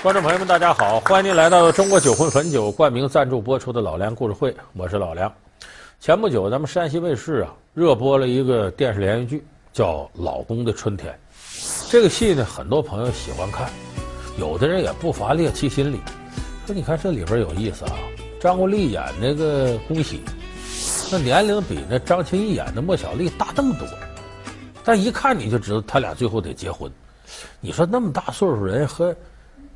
观众朋友们，大家好！欢迎您来到中国酒魂汾酒冠名赞助播出的《老梁故事会》，我是老梁。前不久，咱们山西卫视啊热播了一个电视连续剧，叫《老公的春天》。这个戏呢，很多朋友喜欢看，有的人也不乏猎奇心理，说你看这里边有意思啊。张国立演那个恭喜，那年龄比那张歆艺演的莫小丽大那么多，但一看你就知道他俩最后得结婚。你说那么大岁数人和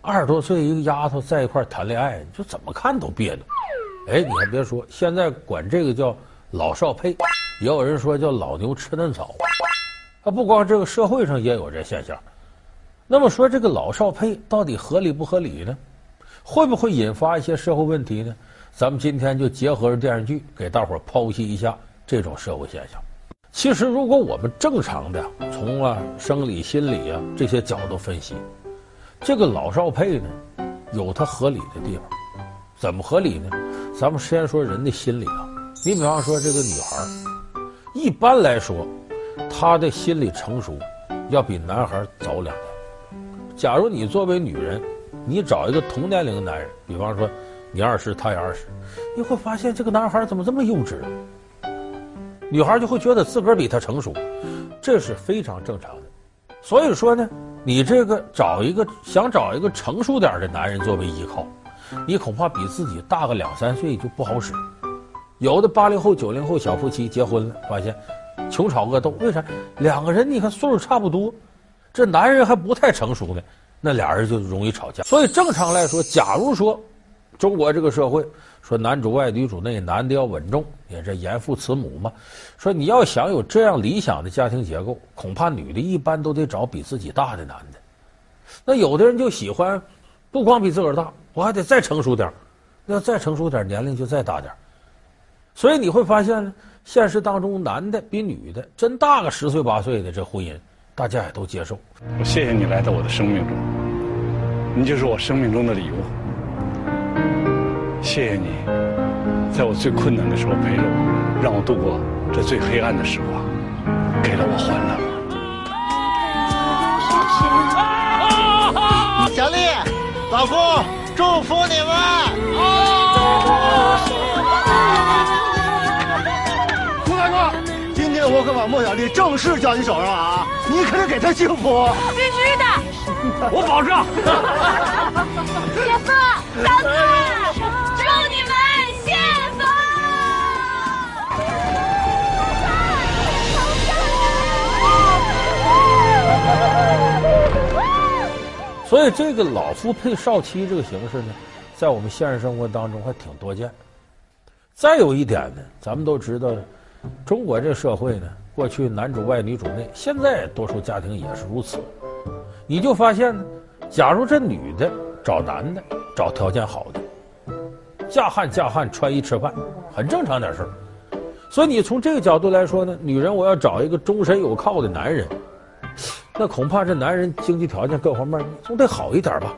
二十多岁一个丫头在一块谈恋爱，就怎么看都别扭。哎，你还别说，现在管这个叫老少配，也有人说叫老牛吃嫩草。啊，不光这个社会上也有这现象。那么说这个老少配到底合理不合理呢？会不会引发一些社会问题呢？咱们今天就结合着电视剧，给大伙儿剖析一下这种社会现象。其实，如果我们正常的从啊生理、心理啊这些角度分析，这个老少配呢，有它合理的地方。怎么合理呢？咱们先说人的心理啊。你比方说这个女孩，一般来说，她的心理成熟要比男孩早两年。假如你作为女人，你找一个同年龄的男人，比方说。你二十，他也二十，你会发现这个男孩怎么这么幼稚？女孩就会觉得自个儿比他成熟，这是非常正常的。所以说呢，你这个找一个想找一个成熟点的男人作为依靠，你恐怕比自己大个两三岁就不好使。有的八零后、九零后小夫妻结婚了，发现穷吵恶斗，为啥？两个人你看岁数差不多，这男人还不太成熟呢，那俩人就容易吵架。所以正常来说，假如说。中国这个社会说男主外女主内，男的要稳重，也是严父慈母嘛。说你要想有这样理想的家庭结构，恐怕女的一般都得找比自己大的男的。那有的人就喜欢，不光比自个儿大，我还得再成熟点要再成熟点年龄就再大点所以你会发现呢，现实当中男的比女的真大个十岁八岁的这婚姻，大家也都接受。我谢谢你来到我的生命中，你就是我生命中的礼物。谢谢你，在我最困难的时候陪着我，让我度过这最黑暗的时光，给了我欢乐。小丽，老公，祝福你们！胡大哥，今天我可把莫小丽正式交你手上了啊！你可得给她幸福。必须的，我保证。姐夫，小四，所以，这个老夫配少妻这个形式呢，在我们现实生活当中还挺多见。再有一点呢，咱们都知道，中国这社会呢，过去男主外女主内，现在多数家庭也是如此。你就发现呢，假如这女的找男的，找条件好的，嫁汉嫁汉，穿衣吃饭，很正常点事儿。所以你从这个角度来说呢，女人我要找一个终身有靠的男人，那恐怕这男人经济条件各方面总得好一点吧？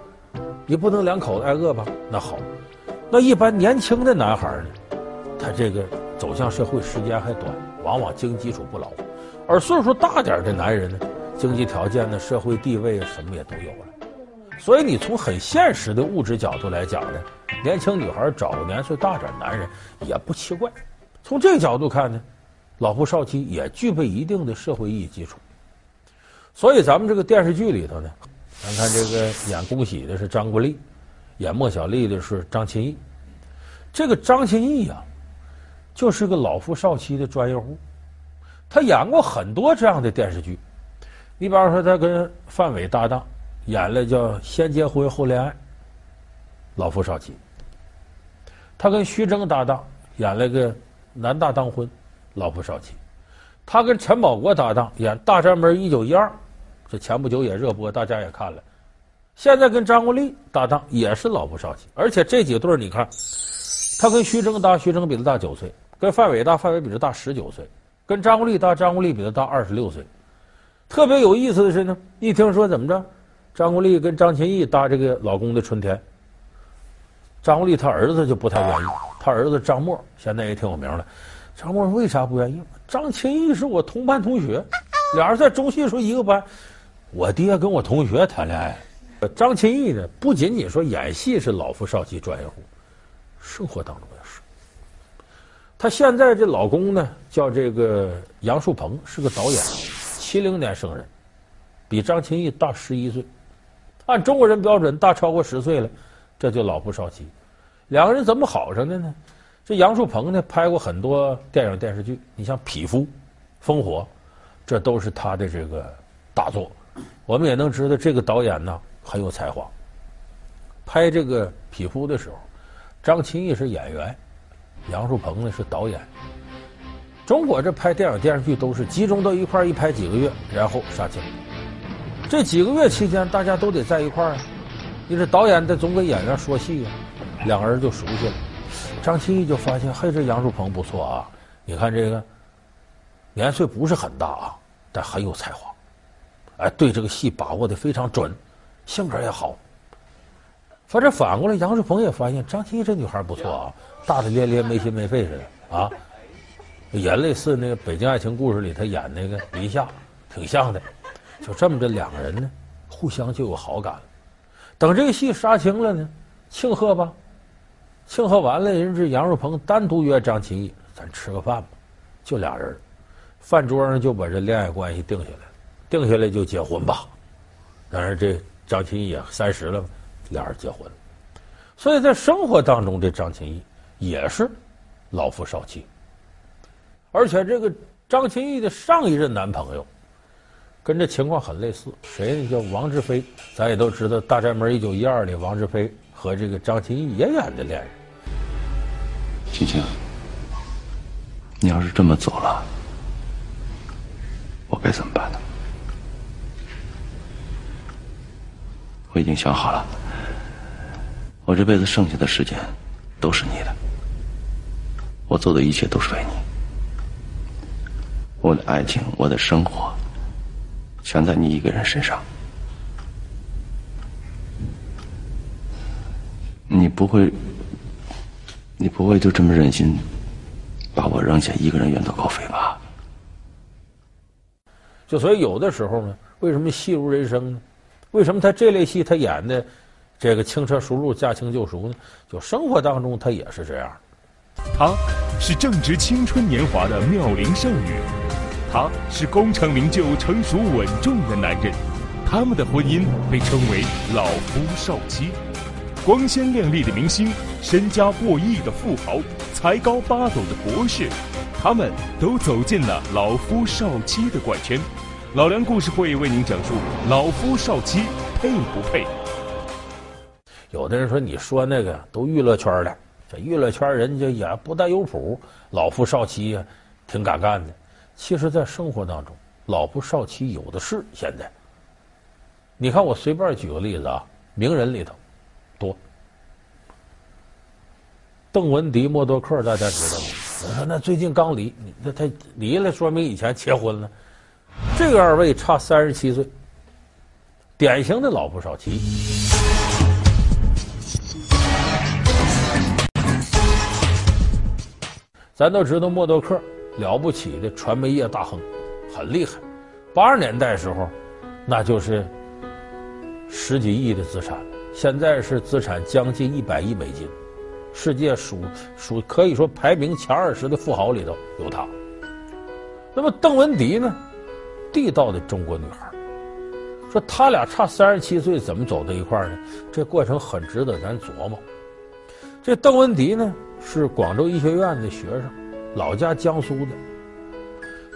你不能两口子挨饿吧？那好，那一般年轻的男孩呢，他这个走向社会时间还短，往往经济基础不牢，而岁数大点的男人呢，经济条件呢，社会地位什么也都有了。所以你从很现实的物质角度来讲呢，年轻女孩找个年岁大点男人也不奇怪。从这个角度看呢，老夫少妻也具备一定的社会意义基础。所以咱们这个电视剧里头呢，咱看这个演恭喜的是张国立，演莫小丽的是张歆艺。这个张歆艺啊，就是个老夫少妻的专业户，他演过很多这样的电视剧。你比方说，他跟范伟搭档演了叫《先结婚后恋爱》，老夫少妻；他跟徐峥搭档演了个《男大当婚》，老夫少妻；他跟陈宝国搭档演《大宅门一九一二》。这前不久也热播，大家也看了。现在跟张国立搭档也是老夫少妻，而且这几对你看，他跟徐峥搭，徐峥比他大九岁；跟范伟搭，范伟比他大十九岁；跟张国立搭，张国立比他大二十六岁。特别有意思的是呢，一听说怎么着，张国立跟张歆艺搭这个老公的春天，张国立他儿子就不太愿意，他儿子张默现在也挺有名了。张默为啥不愿意？张歆艺是我同班同学，俩人在中戏时候一个班。我爹跟我同学谈恋爱，张歆艺呢，不仅仅说演戏是老夫少妻专业户，生活当中也是。她现在这老公呢，叫这个杨树鹏，是个导演，七零年生人，比张歆艺大十一岁，按中国人标准大超过十岁了，这就老夫少妻。两个人怎么好上的呢？这杨树鹏呢，拍过很多电影电视剧，你像《匹夫》《烽火》，这都是他的这个大作。我们也能知道这个导演呢很有才华。拍这个《匹夫》的时候，张歆艺是演员，杨树鹏呢是导演。中国这拍电影电视剧都是集中到一块儿一拍几个月，然后杀青。这几个月期间，大家都得在一块儿啊，你这导演得总给演员说戏呀，两个人就熟悉了。张歆艺就发现，嘿，这杨树鹏不错啊！你看这个年岁不是很大啊，但很有才华，哎，对这个戏把握的非常准，性格也好。反正反过来，杨树鹏也发现张歆艺这女孩不错啊，大大咧咧、没心没肺似的啊，也类似那个《北京爱情故事》里他演那个林夏，挺像的。就这么着，两个人呢，互相就有好感了。等这个戏杀青了呢，庆贺吧。庆贺完了，人这杨树鹏单独约张歆艺，咱吃个饭吧，就俩人，饭桌上就把这恋爱关系定下来了，定下来就结婚吧。当然，这张歆艺也三十了，俩人结婚了。所以在生活当中，这张歆艺也是老夫少妻，而且这个张歆艺的上一任男朋友，跟这情况很类似，谁呢？叫王志飞，咱也都知道，《大宅门一九一二》里王志飞。和这个张歆艺也演的恋人，青青，你要是这么走了，我该怎么办呢？我已经想好了，我这辈子剩下的时间都是你的，我做的一切都是为你，我的爱情，我的生活，全在你一个人身上。你不会，你不会就这么忍心把我扔下，一个人远走高飞吧？就所以有的时候呢，为什么戏如人生呢？为什么他这类戏他演的这个轻车熟路、驾轻就熟呢？就生活当中他也是这样。她是正值青春年华的妙龄少女，他是功成名就、成熟稳重的男人，他们的婚姻被称为老夫少妻。光鲜亮丽的明星，身家过亿的富豪，才高八斗的博士，他们都走进了老夫少妻的怪圈。老梁故事会为您讲述老夫少妻配不配？有的人说，你说那个都娱乐圈的，这娱乐圈人家也不大有谱，老夫少妻呀，挺敢干的。其实，在生活当中，老夫少妻有的是。现在，你看我随便举个例子啊，名人里头。多，邓文迪、默多克，大家知道吗？我说那最近刚离，那他离了，说明以前结婚了。这个二位差三十七岁，典型的老夫少妻。咱都知道默多克了不起的传媒业大亨，很厉害。八十年代时候，那就是十几亿的资产。现在是资产将近一百亿美金，世界数数可以说排名前二十的富豪里头有他。那么邓文迪呢？地道的中国女孩，说他俩差三十七岁，怎么走到一块儿呢？这过程很值得咱琢磨。这邓文迪呢是广州医学院的学生，老家江苏的。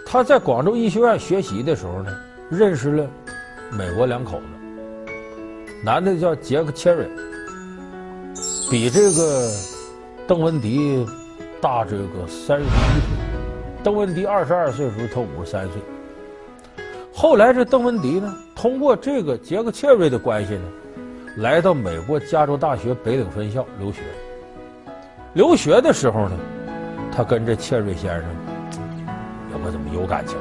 他在广州医学院学习的时候呢，认识了美国两口子。男的叫杰克·切瑞，比这个邓文迪大这个三十一岁。邓文迪二十二岁的时候，他五十三岁。后来这邓文迪呢，通过这个杰克·切瑞的关系呢，来到美国加州大学北岭分校留学。留学的时候呢，他跟这切瑞先生也不怎么有感情。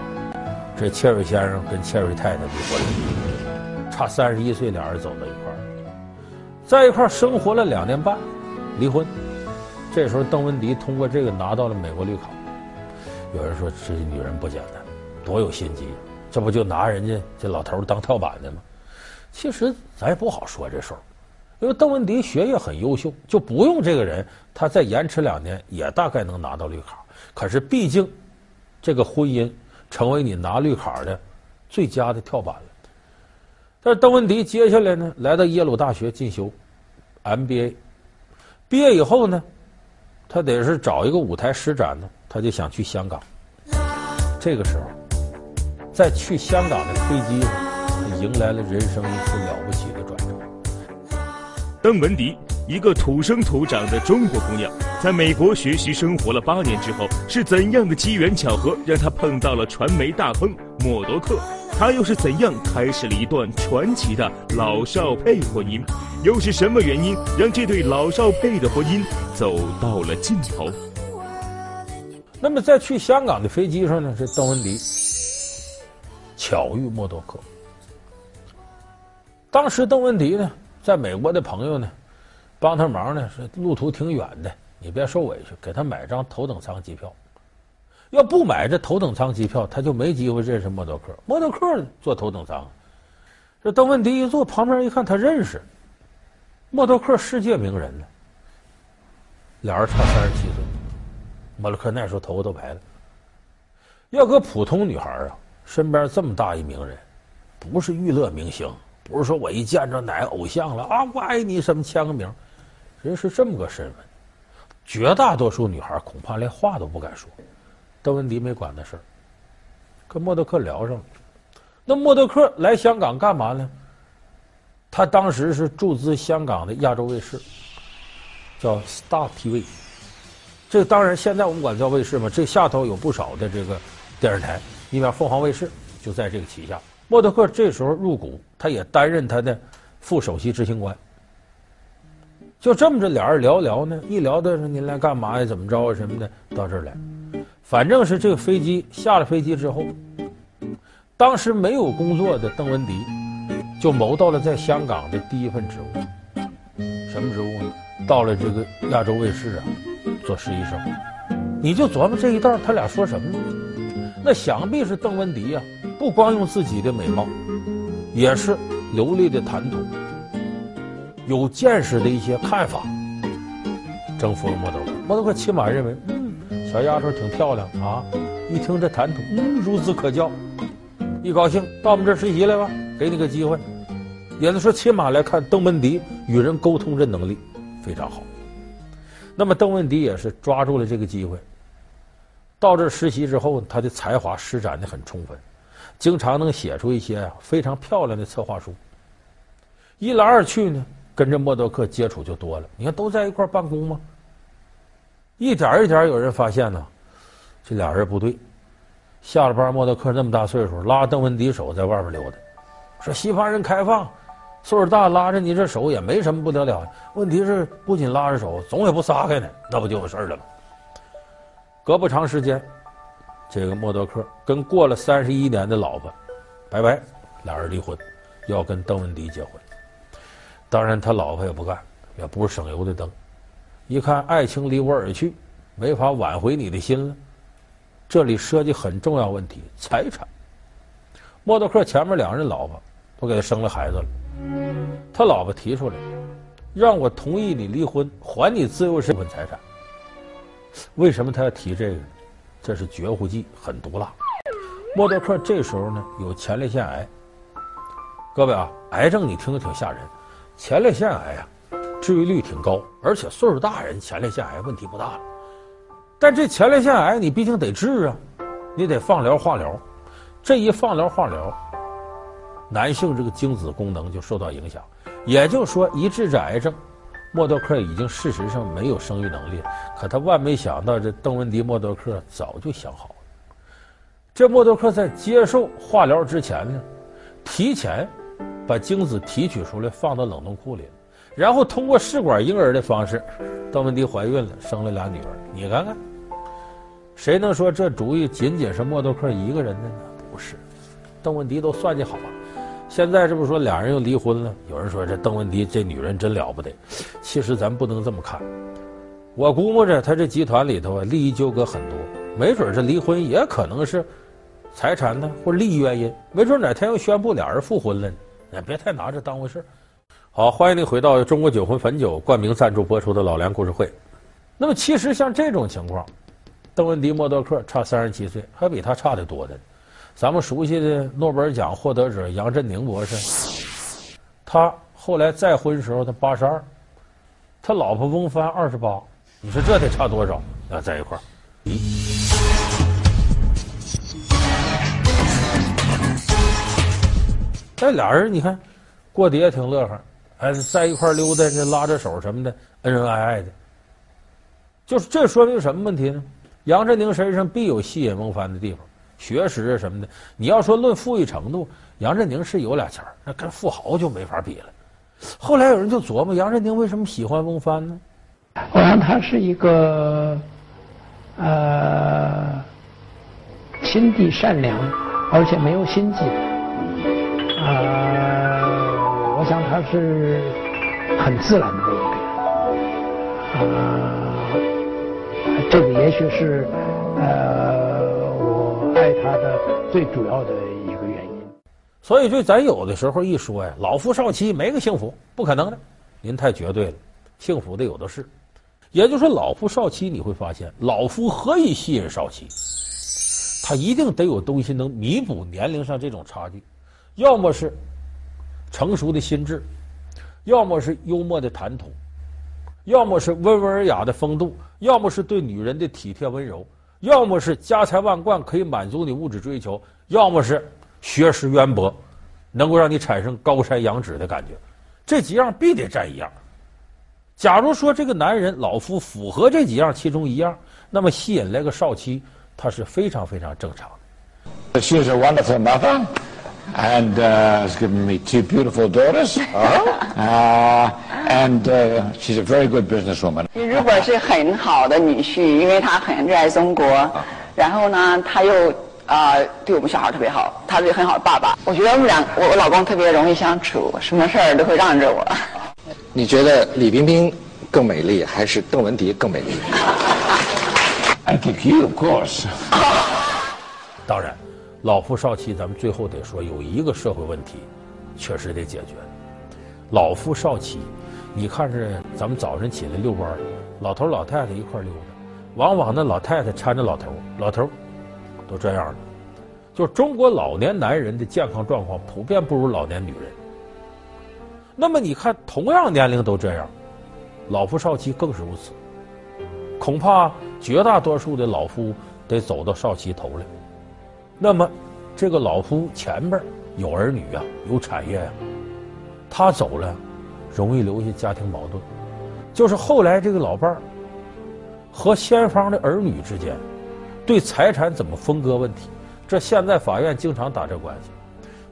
这切瑞先生跟切瑞太太离婚。差三十一岁，俩人走到一块儿，在一块儿生活了两年半，离婚。这时候，邓文迪通过这个拿到了美国绿卡。有人说，这女人不简单，多有心机，这不就拿人家这老头当跳板的吗？其实咱也不好说这事儿，因为邓文迪学业很优秀，就不用这个人，他再延迟两年也大概能拿到绿卡。可是毕竟，这个婚姻成为你拿绿卡的最佳的跳板了。但是邓文迪接下来呢，来到耶鲁大学进修 MBA，毕业以后呢，他得是找一个舞台施展呢，他就想去香港。这个时候，在去香港的飞机上，他迎来了人生一次了不起的转折。邓文迪，一个土生土长的中国姑娘，在美国学习生活了八年之后，是怎样的机缘巧合让她碰到了传媒大亨默多克？她又是怎样开始了一段传奇的老少配婚姻？又是什么原因让这对老少配的婚姻走到了尽头？那么在去香港的飞机上呢，是邓文迪巧遇默多克。当时邓文迪呢，在美国的朋友呢，帮他忙呢，是路途挺远的，你别受委屈，给他买张头等舱机票。要不买这头等舱机票，他就没机会认识默多克。默多克坐头等舱，这邓文迪一坐旁边一看，他认识默多克，世界名人呢。俩人差三十七岁。默多克那时候头发都白了。要搁普通女孩啊，身边这么大一名人，不是娱乐明星，不是说我一见着哪个偶像了啊，我爱你什么签个名，人是这么个身份。绝大多数女孩恐怕连话都不敢说。邓文迪没管那事儿，跟默多克聊上了。那默多克来香港干嘛呢？他当时是注资香港的亚洲卫视，叫 Star TV。这当然，现在我们管叫卫视嘛。这下头有不少的这个电视台，你比方凤凰卫视就在这个旗下。默多克这时候入股，他也担任他的副首席执行官。就这么着，俩人聊聊呢，一聊的是您来干嘛呀？怎么着啊？什么的，到这儿来。反正是这个飞机下了飞机之后，当时没有工作的邓文迪，就谋到了在香港的第一份职务。什么职务呢？到了这个亚洲卫视啊。做实习生，你就琢磨这一道他俩说什么呢？那想必是邓文迪呀、啊，不光用自己的美貌，也是流利的谈吐，有见识的一些看法，征服了莫德克。默多克起码认为，嗯，小丫头挺漂亮啊。一听这谈吐，嗯，孺子可教。一高兴，到我们这儿实习来吧，给你个机会。也就是说，起码来看，邓文迪与人沟通这能力非常好。那么邓文迪也是抓住了这个机会，到这实习之后，他的才华施展的很充分，经常能写出一些非常漂亮的策划书。一来二去呢，跟着默多克接触就多了。你看都在一块办公吗？一点一点有人发现呢，这俩人不对。下了班，默多克那么大岁数，拉邓文迪手在外边溜达，说西方人开放。岁数大，拉着你这手也没什么不得了。问题是，不仅拉着手，总也不撒开呢，那不就有事了吗？隔不长时间，这个默多克跟过了三十一年的老婆拜拜，俩人离婚，要跟邓文迪结婚。当然，他老婆也不干，也不是省油的灯。一看爱情离我而去，没法挽回你的心了。这里涉及很重要问题，财产。默多克前面两任老婆都给他生了孩子了。他老婆提出来，让我同意你离婚，还你自由身份财产。为什么他要提这个？这是绝户计，很毒辣。默多克这时候呢有前列腺癌。各位啊，癌症你听着挺吓人，前列腺癌啊，治愈率挺高，而且岁数大人前列腺癌问题不大了。但这前列腺癌你毕竟得治啊，你得放疗化疗，这一放疗化疗。男性这个精子功能就受到影响，也就是说，一治这癌症，默多克已经事实上没有生育能力。可他万没想到，这邓文迪默多克早就想好了。这默多克在接受化疗之前呢，提前把精子提取出来放到冷冻库里，然后通过试管婴儿的方式，邓文迪怀孕了，生了俩女儿。你看看，谁能说这主意仅仅是默多克一个人的呢？不是，邓文迪都算计好了。现在这不是说俩人又离婚了？有人说这邓文迪这女人真了不得。其实咱不能这么看，我估摸着他这集团里头啊，利益纠葛很多，没准这离婚也可能是财产呢或利益原因，没准哪天又宣布俩人复婚了呢。也别太拿这当回事。好，欢迎您回到中国酒魂汾酒冠名赞助播出的《老梁故事会》。那么，其实像这种情况，邓文迪、默多克差三十七岁，还比他差得多的。咱们熟悉的诺贝尔奖获得者杨振宁博士，他后来再婚时候他八十二，他老婆翁帆二十八，你说这得差多少？啊，在一块儿，咦？这俩人你看过得也挺乐呵，还在一块溜达，这拉着手什么的，恩恩爱爱的。就是这说明什么问题呢？杨振宁身上必有吸引翁帆的地方，学识啊什么的。你要说论富裕程度，杨振宁是有俩钱儿，那跟富豪就没法比了。后来有人就琢磨杨振宁为什么喜欢翁帆呢？我想他是一个，呃，心地善良，而且没有心计。呃，我想他是很自然的一个人。呃。这个也许是，呃，他的最主要的一个原因。所以，就咱有的时候一说呀，老夫少妻没个幸福，不可能的。您太绝对了，幸福的有的是。也就是说，老夫少妻，你会发现，老夫何以吸引少妻？他一定得有东西能弥补年龄上这种差距，要么是成熟的心智，要么是幽默的谈吐。要么是温文尔雅的风度，要么是对女人的体贴温柔，要么是家财万贯可以满足你物质追求，要么是学识渊博，能够让你产生高山仰止的感觉。这几样必得占一样。假如说这个男人老夫符合这几样其中一样，那么吸引来个少妻，他是非常非常正常的。She is a wonderful mother. And has given me two beautiful daughters. And she's a very good businesswoman. 如果是很好的女婿，因为他很热爱中国，然后呢，他又啊对我们小孩特别好，他是个很好的爸爸。我觉得我们俩，我我老公特别容易相处，什么事儿都会让着我。你觉得李冰冰更美丽，还是邓文迪更美丽？I think you, of course. 当然。老夫少妻，咱们最后得说有一个社会问题，确实得解决。老夫少妻，你看着咱们早晨起来遛弯儿，老头老太太一块儿溜达，往往那老太太搀着老头，老头都这样了。就中国老年男人的健康状况普遍不如老年女人。那么你看，同样年龄都这样，老夫少妻更是如此。恐怕绝大多数的老夫得走到少妻头来。那么，这个老夫前边有儿女、啊，有产业呀、啊，他走了，容易留下家庭矛盾。就是后来这个老伴儿和先方的儿女之间，对财产怎么分割问题，这现在法院经常打这关系。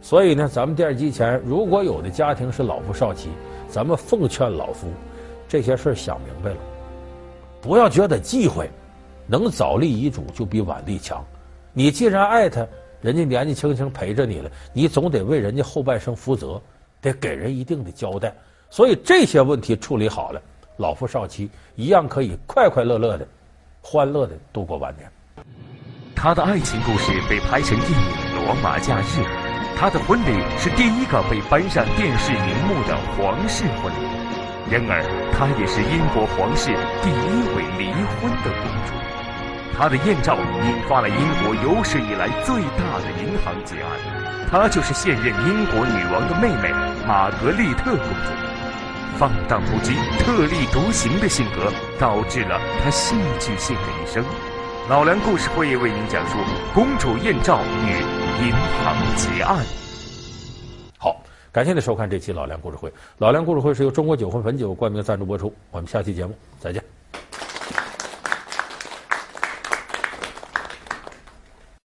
所以呢，咱们电视机前如果有的家庭是老夫少妻，咱们奉劝老夫，这些事儿想明白了，不要觉得忌讳，能早立遗嘱就比晚立强。你既然爱他，人家年纪轻轻陪着你了，你总得为人家后半生负责，得给人一定的交代。所以这些问题处理好了，老夫少妻一样可以快快乐乐的、欢乐的度过晚年。他的爱情故事被拍成电影《罗马假日》，他的婚礼是第一个被搬上电视荧幕的皇室婚礼，然而她也是英国皇室第一位离婚的公主。他的艳照引发了英国有史以来最大的银行劫案，她就是现任英国女王的妹妹玛格丽特公主。放荡不羁、特立独行的性格，导致了她戏剧性的一生。老梁故事会为您讲述公主艳照与银行劫案。好，感谢您收看这期老梁故事会。老梁故事会是由中国酒魂汾酒冠名赞助播出。我们下期节目再见。